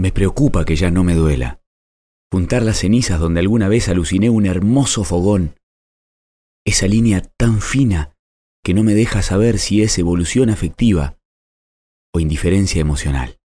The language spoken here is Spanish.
Me preocupa que ya no me duela. Juntar las cenizas donde alguna vez aluciné un hermoso fogón. Esa línea tan fina que no me deja saber si es evolución afectiva o indiferencia emocional.